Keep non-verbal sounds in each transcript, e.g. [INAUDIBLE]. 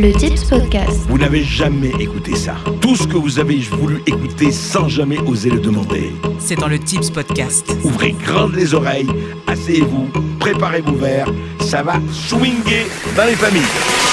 Le Tips Podcast. Vous n'avez jamais écouté ça. Tout ce que vous avez voulu écouter sans jamais oser le demander. C'est dans le Tips Podcast. Ouvrez grandes les oreilles, asseyez-vous, préparez vos verres, ça va swinguer dans les familles.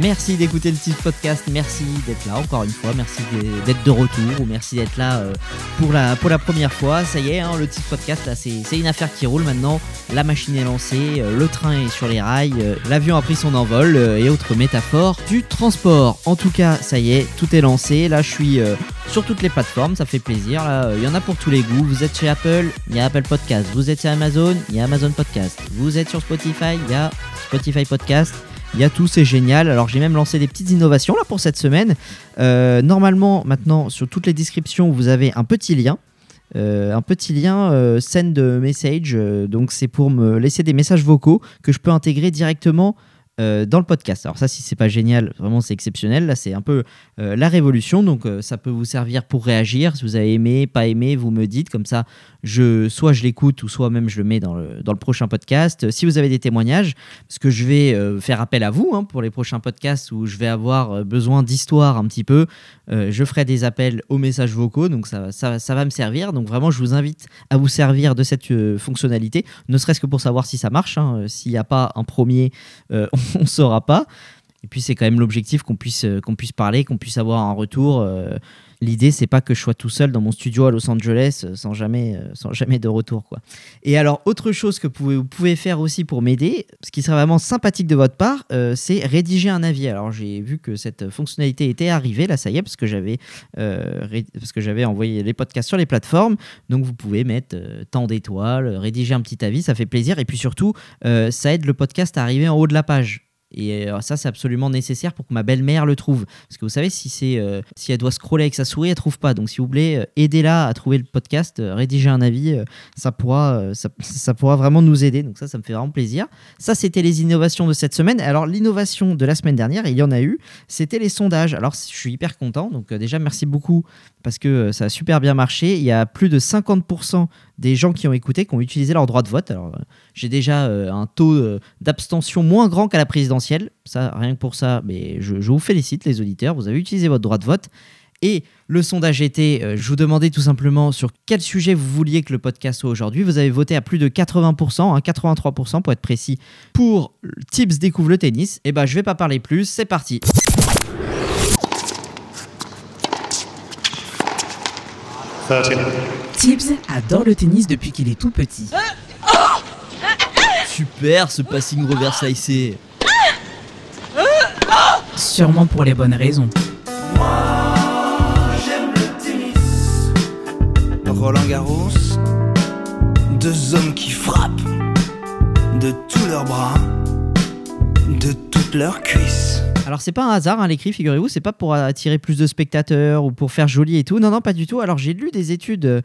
Merci d'écouter le Tips Podcast, merci d'être là encore une fois, merci d'être de retour ou merci d'être là euh, pour, la, pour la première fois. Ça y est, hein, le Tips Podcast, là, c'est une affaire qui roule maintenant. La machine est lancée, euh, le train est sur les rails, euh, l'avion a pris son envol et autres métaphores du transport. En tout cas, ça y est, tout est lancé. Là, je suis sur toutes les plateformes, ça fait plaisir. Il y en a pour tous les goûts. Vous êtes chez Apple, il y a Apple Podcast. Vous êtes chez Amazon, il y a Amazon Podcast. Vous êtes sur Spotify, il y a Spotify Podcast. Il y a tout, c'est génial. Alors j'ai même lancé des petites innovations là pour cette semaine. Euh, normalement, maintenant, sur toutes les descriptions, vous avez un petit lien. Euh, un petit lien euh, send message. euh, donc c'est pour me laisser des messages vocaux que je peux intégrer directement dans le podcast. Alors ça, si c'est pas génial, vraiment c'est exceptionnel. Là, c'est un peu la révolution. Donc ça peut vous servir pour réagir. Si vous avez aimé, pas aimé, vous me dites. Comme ça, je, soit je l'écoute ou soit même je le mets dans le, dans le prochain podcast. Si vous avez des témoignages, parce que je vais euh, faire appel à vous hein, pour les prochains podcasts où je vais avoir euh, besoin d'histoire un petit peu, euh, je ferai des appels aux messages vocaux. Donc ça, ça, ça va me servir. Donc vraiment, je vous invite à vous servir de cette fonctionnalité, ne serait-ce que pour savoir si ça marche. hein. S'il n'y a pas un premier, [LAUGHS] on ne saura pas. Et puis c'est quand même l'objectif qu'on puisse, qu'on puisse parler, qu'on puisse avoir un retour. L'idée, c'est pas que je sois tout seul dans mon studio à Los Angeles euh, sans jamais, euh, sans jamais de retour. Quoi. Et alors, autre chose que vous pouvez, faire aussi pour m'aider, ce qui serait vraiment sympathique de votre part, euh, c'est rédiger un avis. Alors, j'ai vu que cette fonctionnalité était arrivée, là, ça y est, parce que j'avais j'avais envoyé les podcasts sur les plateformes. Donc, vous pouvez mettre tant d'étoiles, rédiger un petit avis, ça fait plaisir. Et puis surtout, ça aide le podcast à arriver en haut de la page. Et euh, ça, c'est absolument nécessaire pour que ma belle-mère le trouve. Parce que vous savez, si, euh, si elle doit scroller avec sa souris, elle trouve pas. Donc, si vous voulez, euh, aidez-la à trouver le podcast, euh, rédiger un avis, ça, pourra, ça, pourra vraiment nous aider. Donc, ça, ça me fait vraiment plaisir. Ça, c'était les innovations de cette semaine. Alors, l'innovation de la semaine dernière, il y en a eu, c'était les sondages. Alors, je suis hyper content. Donc, déjà, merci beaucoup parce que ça a super bien marché. Il y a plus de 50% des gens qui ont écouté, qui ont utilisé leur droit de vote. Alors, euh, j'ai déjà euh, un taux euh, d'abstention moins grand qu'à la présidentielle. Ça, rien que pour ça, mais je, vous félicite, les auditeurs. Vous avez utilisé votre droit de vote. Et le sondage était, je vous demandais tout simplement sur quel sujet vous vouliez que le podcast soit aujourd'hui. Vous avez voté à plus de 80%, hein, 83% pour être précis, pour Tips découvre le tennis. Et ben, je vais pas parler plus, c'est parti. Tibbs adore le tennis depuis qu'il est tout petit. Super ce passing reverse IC. Sûrement pour les bonnes raisons. Roland Garros, deux hommes qui frappent de tous leurs bras, de toutes leurs cuisses. Alors c'est pas un hasard hein, l'écrit, figurez-vous, c'est pas pour attirer plus de spectateurs ou pour faire joli et tout. Non non, pas du tout. Alors j'ai lu des études euh,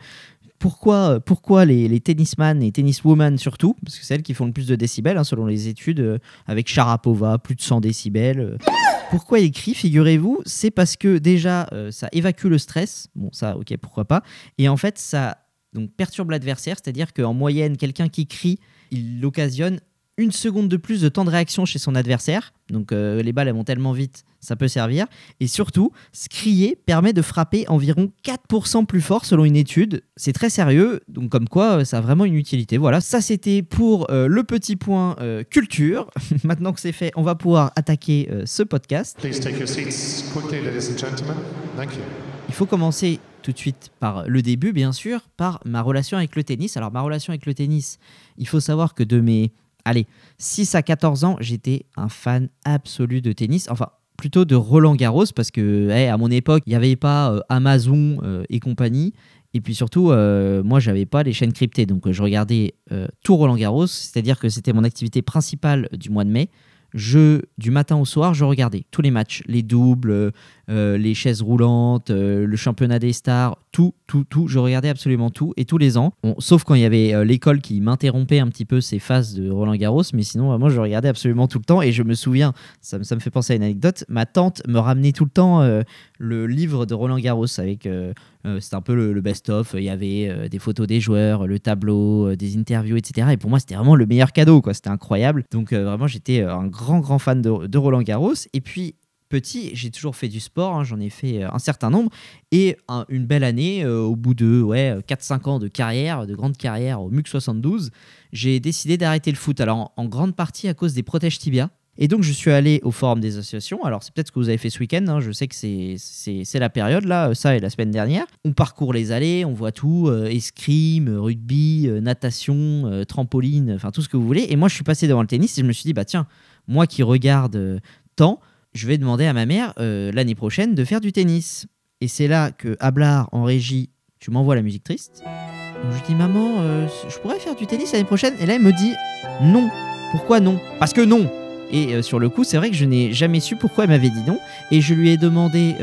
pourquoi, pourquoi les, les tennisman et tenniswoman surtout, parce que c'est elles qui font le plus de décibels hein, selon les études, euh, avec Sharapova, plus de 100 décibels. euh. Pourquoi écrit, figurez-vous, c'est parce que déjà euh, ça évacue le stress. Bon ça, ok, pourquoi pas. Et en fait ça perturbe l'adversaire, c'est-à-dire qu'en moyenne, quelqu'un qui crie, il occasionne une seconde de plus de temps de réaction chez son adversaire. Donc euh, les balles elles vont tellement vite, ça peut servir. Et surtout, ce crier permet de frapper environ 4% plus fort selon une étude. C'est très sérieux, donc comme quoi euh, ça a vraiment une utilité. Voilà, ça c'était pour euh, le petit point euh, culture. [LAUGHS] Maintenant que c'est fait, on va pouvoir attaquer ce podcast. Please take your seats quickly, ladies and gentlemen. Thank you. Il faut commencer tout de suite par le début, bien sûr, par ma relation avec le tennis. Alors, ma relation avec le tennis, il faut savoir que de mes, allez, 6 à 14 ans, j'étais un fan absolu de tennis. Enfin, plutôt de Roland Garros, parce que à mon époque, il n'y avait pas euh, Amazon euh, et compagnie. Et puis surtout, euh, moi, j'avais pas les chaînes cryptées. Donc, euh, je regardais tout Roland Garros, c'est-à-dire que c'était mon activité principale du mois de mai. Du matin au soir, je regardais tous les matchs, les doubles, les chaises roulantes, le championnat des stars, tout, tout, tout. Je regardais absolument tout et tous les ans. Sauf quand il y avait euh, l'école qui m'interrompait un petit peu ces phases de Roland Garros, mais sinon, vraiment, je regardais absolument tout le temps. Et je me souviens, ça, me- fait penser à une anecdote, ma tante me ramenait tout le temps euh, le livre de Roland Garros avec. euh, euh, c'était un peu le, best-of. Il y avait euh, des photos des joueurs, le tableau, euh, des interviews, etc. Et pour moi, c'était vraiment le meilleur cadeau. C'était incroyable. Donc, euh, vraiment, j'étais euh, un grand, grand fan de Roland Garros. Et puis, petit, j'ai toujours fait du sport. hein, J'en ai fait euh, un certain nombre. Et un- une belle année, euh, au bout de ouais, 4-5 ans de carrière, de grande carrière au MUC 72, j'ai décidé d'arrêter le foot. Alors, en, grande partie à cause des protèges tibia. Et donc, je suis allé au forum des associations. Alors, c'est peut-être ce que vous avez fait ce week-end. hein. Je sais que c'est- la période, là, ça et la semaine dernière. On parcourt les allées, on voit tout euh, escrime, rugby, euh, natation, euh, trampoline, enfin tout ce que vous voulez. Et moi, je suis passé devant le tennis et je me suis dit, bah tiens, moi qui regarde euh, tant, je vais demander à ma mère euh, l'année prochaine de faire du tennis. Et c'est là que Ablard en régie, tu m'envoies la musique triste. Donc, je dis maman, euh, je pourrais faire du tennis l'année prochaine? Et là elle me dit non. Pourquoi non? Parce que non. Et euh, sur le coup, c'est vrai que je n'ai jamais su pourquoi elle m'avait dit non. Et je lui ai demandé,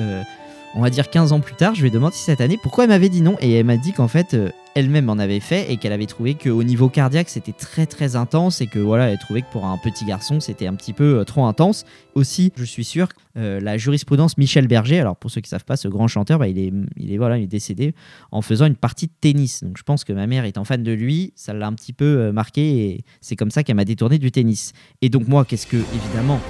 on va dire 15 ans plus tard, je lui ai demandé cette année pourquoi elle m'avait dit non. Et elle m'a dit qu'en fait, elle-même en avait fait et qu'elle avait trouvé qu'au niveau cardiaque, c'était très très intense et que voilà, elle trouvait que pour un petit garçon, c'était un petit peu euh, trop intense. Aussi, je suis sûr, euh, la jurisprudence Michel Berger, alors pour ceux qui savent pas, ce grand chanteur, bah, il, est, il, est, voilà, il est décédé en faisant une partie de tennis. Donc je pense que ma mère étant fan de lui, ça l'a un petit peu euh, marqué et c'est comme ça qu'elle m'a détourné du tennis. Et donc moi, qu'est-ce que, évidemment,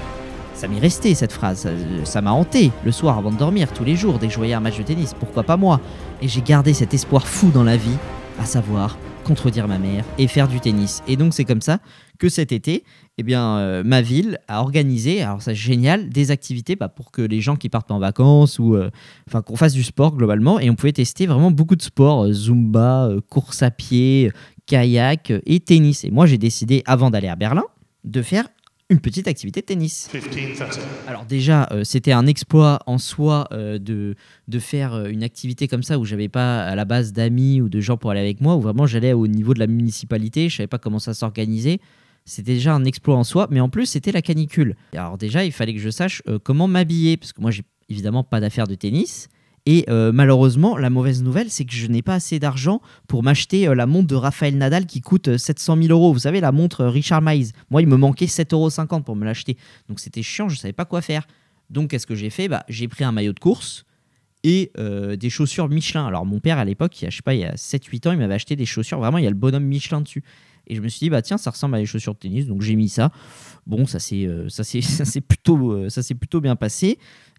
ça m'est resté cette phrase, ça- m'a hanté le soir avant de dormir, tous les jours, dès que je voyais un match de tennis, pourquoi pas moi? Et j'ai gardé cet espoir fou dans la vie, à savoir contredire ma mère et faire du tennis. Et donc c'est comme ça que cet été, eh bien, euh, ma ville a organisé, alors ça c'est génial, des activités bah, pour que les gens qui partent en vacances ou euh, enfin qu'on fasse du sport globalement et on pouvait tester vraiment beaucoup de sports, euh, zumba, course à pied, kayak et tennis. Et moi j'ai décidé avant d'aller à Berlin de faire une petite activité de tennis. 15.30. Alors déjà, euh, c'était un exploit en soi euh, de, de faire euh, une activité comme ça où j'avais pas à la base d'amis ou de gens pour aller avec moi, où vraiment j'allais au niveau de la municipalité, je savais pas comment ça s'organisait. C'était déjà un exploit en soi, mais en plus c'était la canicule. Alors déjà, il fallait que je sache euh, comment m'habiller, parce que moi j'ai évidemment pas d'affaires de tennis. Et euh, malheureusement, la mauvaise nouvelle, c'est que je n'ai pas assez d'argent pour m'acheter euh, la montre de Raphaël Nadal qui coûte euh, 700 000 euros. Vous savez, la montre euh, Richard Mize. Moi, il me manquait 7,50 euros pour me l'acheter. Donc c'était chiant, je savais pas quoi faire. Donc qu'est-ce que j'ai fait? Bah, J'ai pris un maillot de course et euh, des chaussures Michelin. Alors mon père à l'époque, je sais pas, il y a 7-8 ans, il m'avait acheté des chaussures, vraiment il y a le bonhomme Michelin dessus. Et je me suis dit, bah tiens, ça ressemble à des chaussures de tennis, donc j'ai mis ça. Bon, ça euh, [LAUGHS] plutôt, euh, ça s'est plutôt bien passé.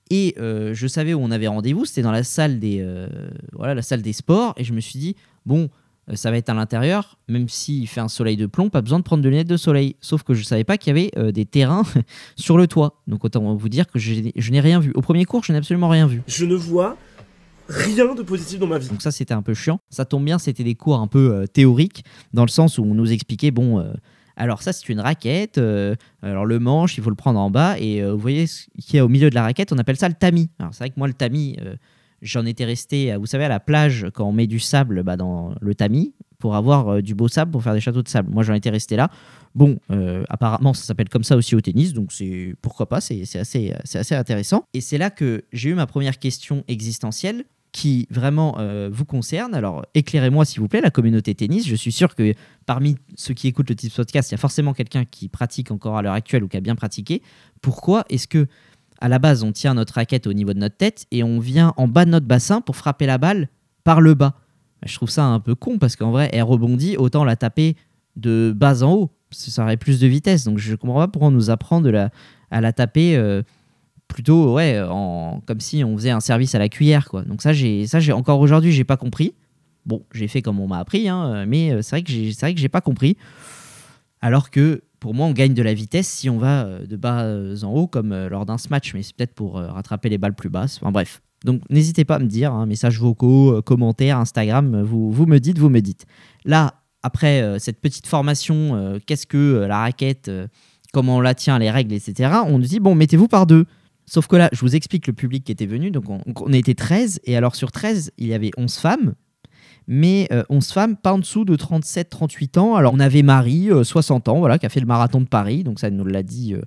Et euh, je savais où on avait rendez-vous, c'était dans la salle des, euh, voilà, la salle des sports. Et je me suis dit, bon, euh, ça va être à l'intérieur, même s'il fait un soleil de plomb, pas besoin de prendre de lunettes de soleil. Sauf que je savais pas qu'il y avait euh, des terrains [LAUGHS] sur le toit. Donc autant vous dire que je, je n'ai rien vu. Au premier cours, je n'ai absolument rien vu. Je ne vois rien de positif dans ma vie. Donc ça, c'était un peu chiant. Ça tombe bien, c'était des cours un peu euh, théoriques, dans le sens où on nous expliquait, bon, euh, alors ça, c'est une raquette, euh, alors le manche, il faut le prendre en bas, et euh, vous voyez ce qu'il y a au milieu de la raquette, on appelle ça le tamis. Alors c'est vrai que moi, le tamis, euh, j'en étais resté, vous savez, à la plage, quand on met du sable bah, dans le tamis, pour avoir du beau sable, pour faire des châteaux de sable. Moi, j'en étais resté là. Bon, apparemment, ça s'appelle comme ça aussi au tennis, donc c'est pourquoi pas, c'est assez, c'est assez intéressant. Et c'est là que j'ai eu ma première question existentielle qui vraiment euh, vous concerne. Alors, éclairez-moi s'il vous plaît, la communauté tennis. Je suis sûr que parmi ceux qui écoutent le Tips Podcast, il y a forcément quelqu'un qui pratique encore à l'heure actuelle ou qui a bien pratiqué. Pourquoi est-ce que à la base, on tient notre raquette au niveau de notre tête et on vient en bas de notre bassin pour frapper la balle par le bas? Je trouve ça un peu con parce qu'en vrai, elle rebondit, autant la taper de bas en haut. Ça aurait plus de vitesse. Donc, je comprends pas pourquoi on nous apprend de la, à la taper. euh, plutôt ouais en, comme si on faisait un service à la cuillère quoi. Donc ça j'ai ça j'ai encore aujourd'hui j'ai pas compris. Bon j'ai fait comme on m'a appris hein, mais euh, c'est vrai que j'ai c'est vrai que j'ai pas compris. Alors que pour moi on gagne de la vitesse si on va euh, de bas euh, en haut comme lors d'un match mais c'est peut-être pour rattraper les balles plus basses. Enfin bref. Donc n'hésitez pas à me dire hein, messages vocaux commentaires Instagram vous, vous me dites vous me dites. Là après cette petite formation qu'est-ce que la raquette comment on la tient les règles etc on nous dit bon mettez-vous par deux Sauf que là, je vous explique le public qui était venu. Donc, on, était 13. Et alors, sur 13, il y avait 11 femmes. Mais euh, 11 femmes, pas en dessous de 37-38 ans. Alors, on avait Marie, euh, 60 ans, voilà, qui a fait le marathon de Paris. Donc, ça nous l'a dit euh,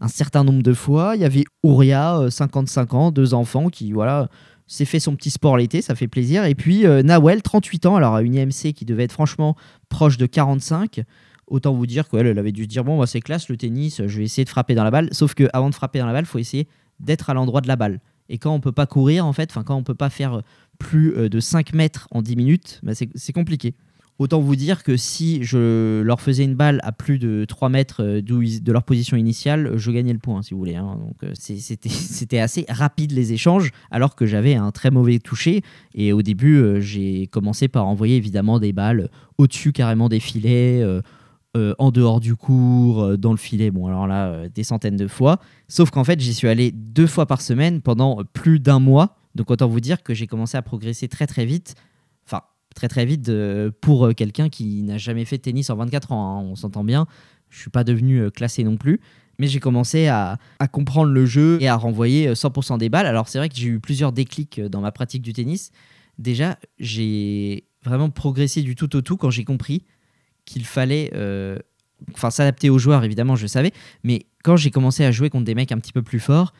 un certain nombre de fois. Il y avait Ouria, euh, 55 ans, deux enfants, qui, voilà, s'est fait son petit sport l'été, ça fait plaisir. Et puis euh, Nawel, 38 ans, alors une IMC qui devait être franchement proche de 45. Autant vous dire qu'elle elle avait dû dire bon, c'est classe le tennis, je vais essayer de frapper dans la balle. Sauf que avant de frapper dans la balle, il faut essayer d'être à l'endroit de la balle. Et quand on peut pas courir, en fait, quand on peut pas faire plus euh, de 5 mètres en 10 minutes, bah, c'est compliqué. Autant vous dire que si je leur faisais une balle à plus de 3 mètres euh, de leur position initiale, je gagnais le point, si vous voulez. hein. Donc euh, [LAUGHS] c'était assez rapide les échanges, alors que j'avais un très mauvais toucher. Et au début, j'ai commencé par envoyer évidemment des balles au-dessus carrément des filets, euh, en dehors du cours, euh, dans le filet. Bon, alors là, euh, des centaines de fois. Sauf qu'en fait, j'y suis allé deux fois par semaine pendant plus d'un mois. Donc autant vous dire que j'ai commencé à progresser très très vite. Enfin, très très vite pour quelqu'un qui n'a jamais fait de tennis en 24 ans. hein, on s'entend bien. Je suis pas devenu classé non plus. Mais j'ai commencé à, à comprendre le jeu et à renvoyer euh, 100% des balles. Alors c'est vrai que j'ai eu plusieurs déclics dans ma pratique du tennis. Déjà, j'ai vraiment progressé du tout au tout quand j'ai compris qu'il fallait euh, enfin s'adapter aux joueurs évidemment je savais mais quand j'ai commencé à jouer contre des mecs un petit peu plus forts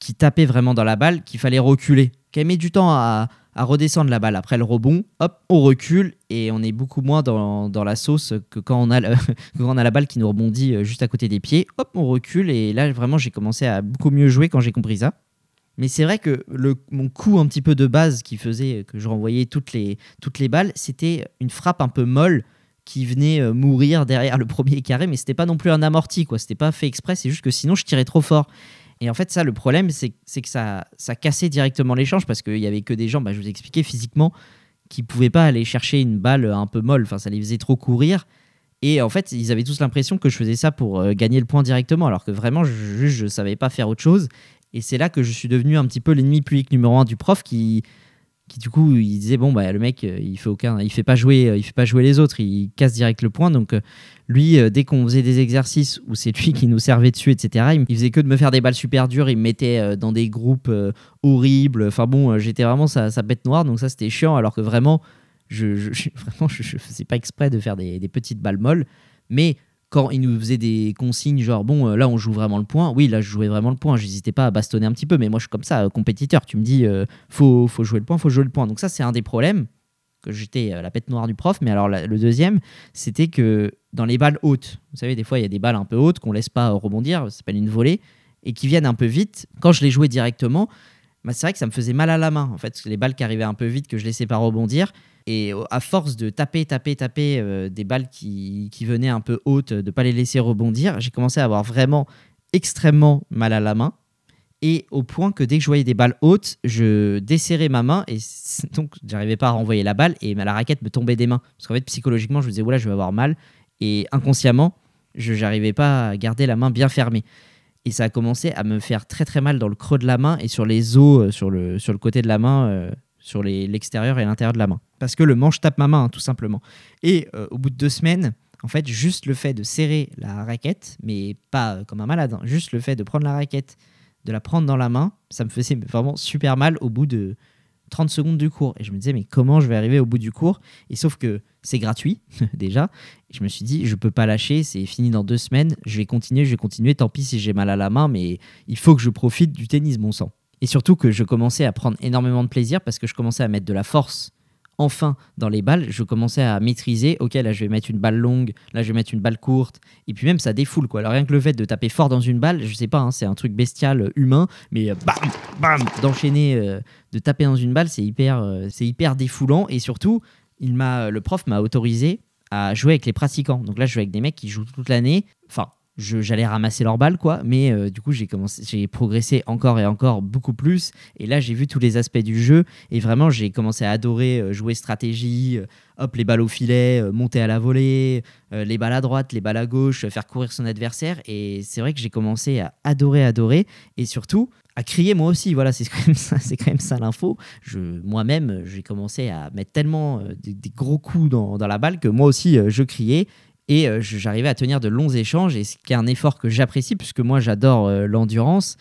qui tapaient vraiment dans la balle qu'il fallait reculer qu'elle met du temps à, à redescendre la balle. Après le rebond hop on recule et on est beaucoup moins dans, dans la sauce que quand on a [LAUGHS] quand on a la balle qui nous rebondit euh, juste à côté des pieds. Hop on recule et là vraiment j'ai commencé à beaucoup mieux jouer quand j'ai compris ça. Mais c'est vrai que le, mon coup un petit peu de base qui faisait que je renvoyais toutes les, toutes les balles, c'était une frappe un peu molle qui venait euh, mourir derrière le premier carré, mais c'était pas non plus un amorti, quoi. C'était pas fait exprès, c'est juste que sinon je tirais trop fort. Et en fait, ça, le problème, c'est que ça, ça cassait directement l'échange parce qu'il y avait que des gens, bah, je vous expliquais physiquement, qui pouvaient pas aller chercher une balle un peu molle. Enfin, ça les faisait trop courir. Et en fait, ils avaient tous l'impression que je faisais ça pour euh, gagner le point directement, alors que vraiment, je, je savais pas faire autre chose. Et c'est là que je suis devenu un petit peu l'ennemi public numéro un du prof qui, qui du coup, il disait bon bah le mec, euh, il fait aucun, il fait pas jouer, euh, il fait pas jouer les autres, il casse direct le point. Donc euh, lui, dès qu'on faisait des exercices où c'est lui [LAUGHS] qui nous servait dessus, etc. Il, faisait que de me faire des balles super dures, il me mettait dans des groupes horribles. Enfin bon, j'étais vraiment sa, sa bête noire, donc ça c'était chiant. Alors que vraiment, je, [LAUGHS] vraiment, je, faisais pas exprès de faire des petites balles molles, mais quand il nous faisait des consignes genre bon euh, là on joue vraiment le point. Oui là je jouais vraiment le point. J'hésitais pas à bastonner un petit peu mais moi je suis comme ça euh, compétiteur. Tu me dis euh, faut, faut jouer le point faut jouer le point. Donc ça c'est un des problèmes que j'étais euh, la bête noire du prof. Mais alors le deuxième c'était que dans les balles hautes vous savez des fois il y a des balles un peu hautes qu'on laisse pas rebondir ça s'appelle une volée et qui viennent un peu vite. Quand je les jouais directement bah, c'est vrai que ça me faisait mal à la main en fait les balles qui arrivaient un peu vite que je laissais pas rebondir et à force de taper, taper, taper euh, des balles qui, qui venaient un peu hautes, de ne pas les laisser rebondir, j'ai commencé à avoir vraiment extrêmement mal à la main. Et au point que dès que je voyais des balles hautes, je desserrais ma main et [LAUGHS] donc j'arrivais pas à renvoyer la balle et la raquette me tombait des mains. Parce qu'en fait, psychologiquement, je me disais, voilà, je vais avoir mal. Et inconsciemment, je n'arrivais pas à garder la main bien fermée. Et ça a commencé à me faire très très mal dans le creux de la main et sur les os, euh, sur le, sur le côté de la main, euh, sur l'extérieur et l'intérieur de la main. Parce que le manche tape ma main, hein, tout simplement. Et euh, au bout de deux semaines, en fait, juste le fait de serrer la raquette, mais pas euh, comme un malade, hein, juste le fait de prendre la raquette, de la prendre dans la main, ça me faisait vraiment super mal au bout de 30 secondes du cours. Et je me disais, mais comment je vais arriver au bout du cours? Et sauf que c'est gratuit, [LAUGHS] déjà. Je me suis dit, je peux pas lâcher, c'est fini dans deux semaines, je vais continuer, je vais continuer, tant pis si j'ai mal à la main, mais il faut que je profite du tennis, bon sang. Et surtout que je commençais à prendre énormément de plaisir parce que je commençais à mettre de la force enfin dans les balles, je commençais à maîtriser, ok là je vais mettre une balle longue, là je vais mettre une balle courte, et puis même ça défoule quoi. Alors rien que le fait de taper fort dans une balle, je sais pas, hein, c'est un truc bestial euh, humain, mais euh, bam, bam, d'enchaîner, euh, de taper dans une balle, c'est hyper, hyper défoulant, et surtout, il m'a, le prof m'a autorisé à jouer avec les pratiquants. Donc là je joue avec des mecs qui jouent toute l'année, enfin j'allais ramasser leurs balles quoi. Mais euh, du coup j'ai commencé j'ai progressé encore et encore beaucoup plus. Et là j'ai vu tous les aspects du jeu. Et vraiment j'ai commencé à adorer euh, jouer stratégie euh, hop les balles au filet monter à la volée les balles à droite les balles à gauche faire courir son adversaire. Et c'est vrai que j'ai commencé à adorer adorer. Et surtout à crier moi aussi. Voilà c'est [LAUGHS] quand même ça c'est quand même ça l'info. Je moi-même j'ai commencé à mettre tellement euh, des, gros coups dans, dans la balle que moi aussi je criais et euh, j'arrivais à tenir de longs échanges, et ce qui est un effort que j'apprécie, puisque moi j'adore euh, l'endurance.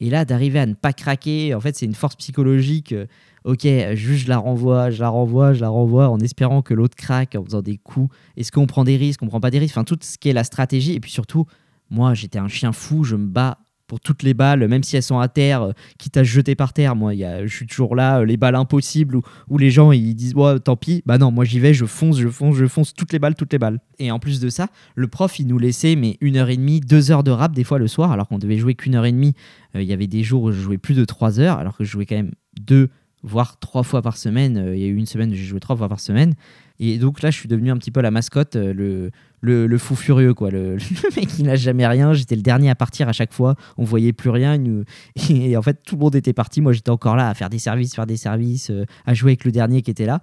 Et là, d'arriver à ne pas craquer, en fait, c'est une force psychologique. euh, ok, juste je la renvoie, je la renvoie, je la renvoie, en espérant que l'autre craque, en faisant des coups. Est-ce qu'on prend des risques, on prend pas des risques? Enfin, tout ce qui est la stratégie. Et puis surtout, moi, j'étais un chien fou, je me bats pour toutes les balles, même si elles sont à terre, euh, quitte à se jeter par terre. Moi, je suis toujours là, euh, les balles impossibles où, les gens ils disent ouais, tant pis. Bah non, moi j'y vais, je fonce, je fonce, je fonce toutes les balles, toutes les balles. Et en plus de ça, le prof il nous laissait mais une heure et demie, deux heures de rap des fois le soir, alors qu'on devait jouer qu'une heure et demie. Euh, Il y avait des jours où je jouais plus de trois heures, alors que je jouais quand même deux voire trois fois par semaine. Il y a eu une semaine où j'ai joué trois fois par semaine. Et donc là, je suis devenu un petit peu la mascotte, euh, le, le, fou furieux, quoi. Le, [LAUGHS] mec qui n'a jamais rien. J'étais le dernier à partir à chaque fois. On voyait plus rien. [LAUGHS] Et en fait, tout le monde était parti. Moi, j'étais encore là à faire des services, faire des services, euh, à jouer avec le dernier qui était là.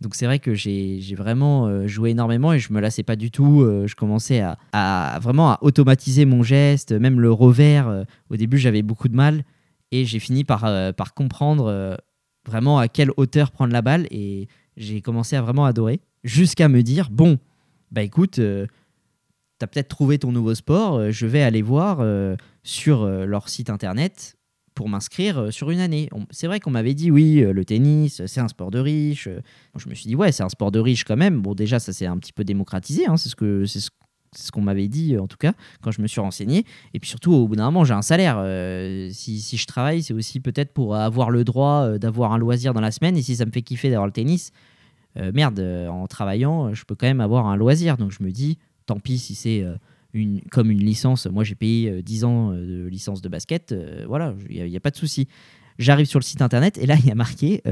Donc c'est vrai que j'ai vraiment euh, joué énormément et je me lassais pas du tout. Je commençais à, vraiment à automatiser mon geste, même le revers. au début, j'avais beaucoup de mal et j'ai fini par, par comprendre vraiment à quelle hauteur prendre la balle et j'ai commencé à vraiment adorer jusqu'à me dire bon bah écoute euh, t'as peut-être trouvé ton nouveau sport euh, je vais aller voir euh, sur leur site internet pour m'inscrire sur une année. C'est vrai qu'on m'avait dit oui le tennis c'est un sport de riche. Je me suis dit ouais c'est un sport de riche quand même. Bon déjà ça s'est un petit peu démocratisé hein, c'est ce c'est ce ce qu'on m'avait dit, euh, en tout cas, quand je me suis renseigné. Et puis surtout, au bout d'un moment, j'ai un salaire. Euh, si, si je travaille, c'est aussi peut-être pour avoir le droit euh, d'avoir un loisir dans la semaine. Et si ça me fait kiffer d'avoir le tennis, merde, en travaillant, je peux quand même avoir un loisir. Donc je me dis, tant pis si c'est une, comme une licence. Moi, j'ai payé euh, 10 ans de licence de basket. voilà, il n'y a, pas de souci. J'arrive sur le site internet et là, il y a marqué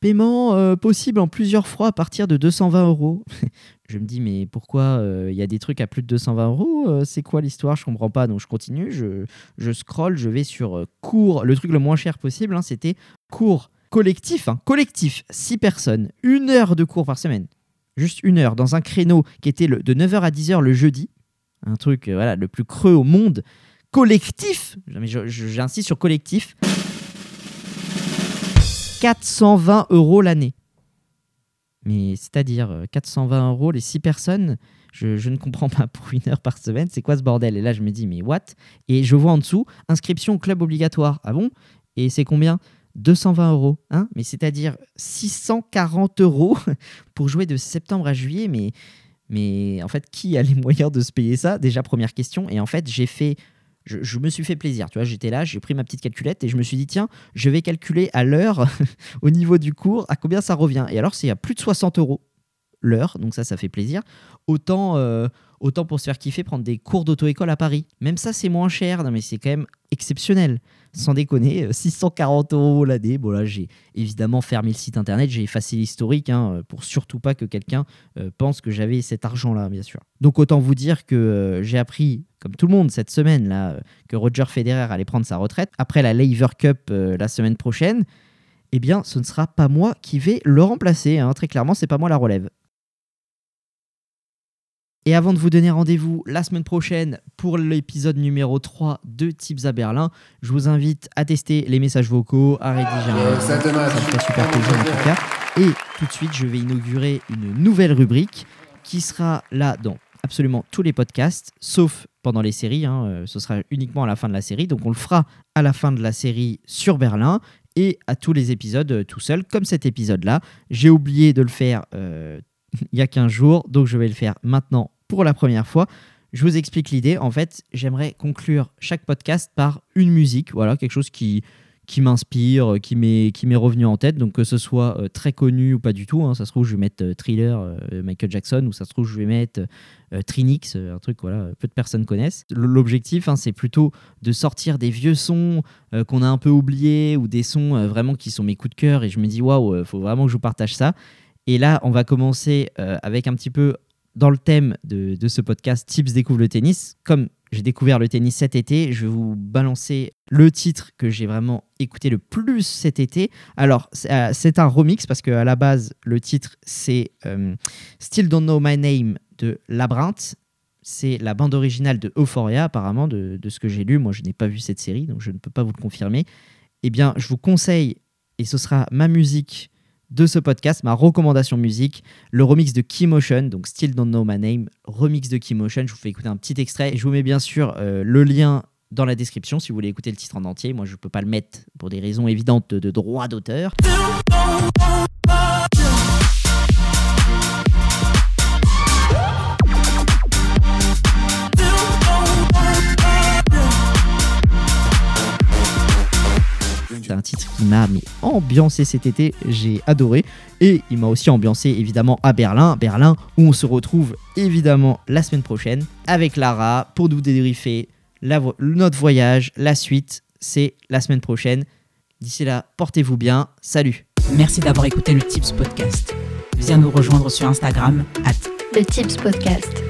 paiement euh, possible en plusieurs fois à partir de 220 euros. [LAUGHS] je me dis, mais pourquoi euh, il y a des trucs à plus de 220 euros Euh, C'est quoi l'histoire? Je comprends pas. Donc je continue, je, je scroll, je vais sur cours. Le truc le moins cher possible, hein, c'était cours collectif. hein, collectif, 6 personnes, une heure de cours par semaine. Juste une heure, dans un créneau qui était le- de 9h à 10h le jeudi. Un truc voilà, le plus creux au monde. Collectif J'insiste sur collectif. 420 euros l'année. Mais c'est-à-dire euh, 420 euros les 6 personnes, je, je ne comprends pas pour une heure par semaine, c'est quoi ce bordel? Et là je me dis mais what? Et je vois en dessous, inscription au club obligatoire. Ah bon? Et c'est combien? 220 euros. Hein? Mais c'est-à-dire 640 euros [LAUGHS] pour jouer de septembre à juillet. Mais, mais en fait, qui a les moyens de se payer ça? Déjà, première question. Et en fait, j'ai fait... Je, me suis fait plaisir, tu vois, j'étais là, j'ai pris ma petite calculette et je me suis dit, tiens, je vais calculer à l'heure, [LAUGHS] au niveau du cours, à combien ça revient. Et alors, c'est à plus de 60 euros l'heure, donc ça, ça fait plaisir. Autant, euh, autant pour se faire kiffer, prendre des cours d'auto-école à Paris. Même ça, c'est moins cher, mais c'est quand même exceptionnel. Sans déconner, euh, 640 euros l'année. Bon là, j'ai évidemment fermé le site internet, j'ai effacé l'historique hein, pour surtout pas que quelqu'un euh, pense que j'avais cet argent-là, bien sûr. Donc autant vous dire que euh, j'ai appris, comme tout le monde cette semaine là, euh, que Roger Federer allait prendre sa retraite après la Lever Cup euh, la semaine prochaine. Eh bien, ce ne sera pas moi qui vais le remplacer. hein. Très clairement, c'est pas moi la relève. Et avant de vous donner rendez-vous la semaine prochaine pour l'épisode numéro 3 de Tips à Berlin, je vous invite à tester les messages vocaux, à rédiger un mail. Ça me ferait super plaisir en tout cas. Et tout de suite, je vais inaugurer une nouvelle rubrique qui sera là dans absolument tous les podcasts, sauf pendant les séries. hein, euh, ce sera uniquement à la fin de la série. Donc on le fera à la fin de la série sur Berlin et à tous les épisodes euh, tout seul, comme cet épisode-là. J'ai oublié de le faire euh, [LAUGHS] il y a 15 jours, donc je vais le faire maintenant pour la première fois. Je vous explique l'idée. En fait, j'aimerais conclure chaque podcast par une musique, voilà, quelque chose qui, qui m'inspire, euh, qui m'est revenu en tête. Donc que ce soit euh, très connu ou pas du tout, hein, ça se trouve je vais mettre euh, Thriller, Michael Jackson, ou ça se trouve je vais mettre Trinix, un truc voilà, peu de personnes connaissent. L'objectif, hein, c'est plutôt de sortir des vieux sons qu'on a un peu oubliés ou des sons vraiment qui sont mes coups de cœur et je me dis waouh, faut vraiment que je vous partage ça. Et là, on va commencer avec un petit peu dans le thème de, ce podcast Tips découvre le tennis. Comme j'ai découvert le tennis cet été, je vais vous balancer le titre que j'ai vraiment écouté le plus cet été. Alors, c'est euh, un remix parce qu'à la base, le titre c'est euh, Still Don't Know My Name de Labyrinthe. C'est la bande originale de Euphoria, apparemment, de, de ce que j'ai lu. Moi, je n'ai pas vu cette série, donc je ne peux pas vous le confirmer. Eh bien, je vous conseille, et ce sera ma musique de ce podcast, ma recommandation musique, le remix de Keymotion, donc Still Don't Know My Name, remix de Keymotion. Je vous fais écouter un petit extrait et je vous mets bien sûr euh, le lien dans la description si vous voulez écouter le titre en entier. Moi, je ne peux pas le mettre pour des raisons évidentes de, de droit d'auteur. M'a mais, ambiancé cet été, j'ai adoré. Et il m'a aussi ambiancé évidemment à Berlin, Berlin où on se retrouve évidemment la semaine prochaine avec Lara pour nous débriefer vo- notre voyage, la suite, c'est la semaine prochaine. D'ici là, portez-vous bien, salut Merci d'avoir écouté le Tips Podcast. Viens nous rejoindre sur Instagram, at Le Tips Podcast.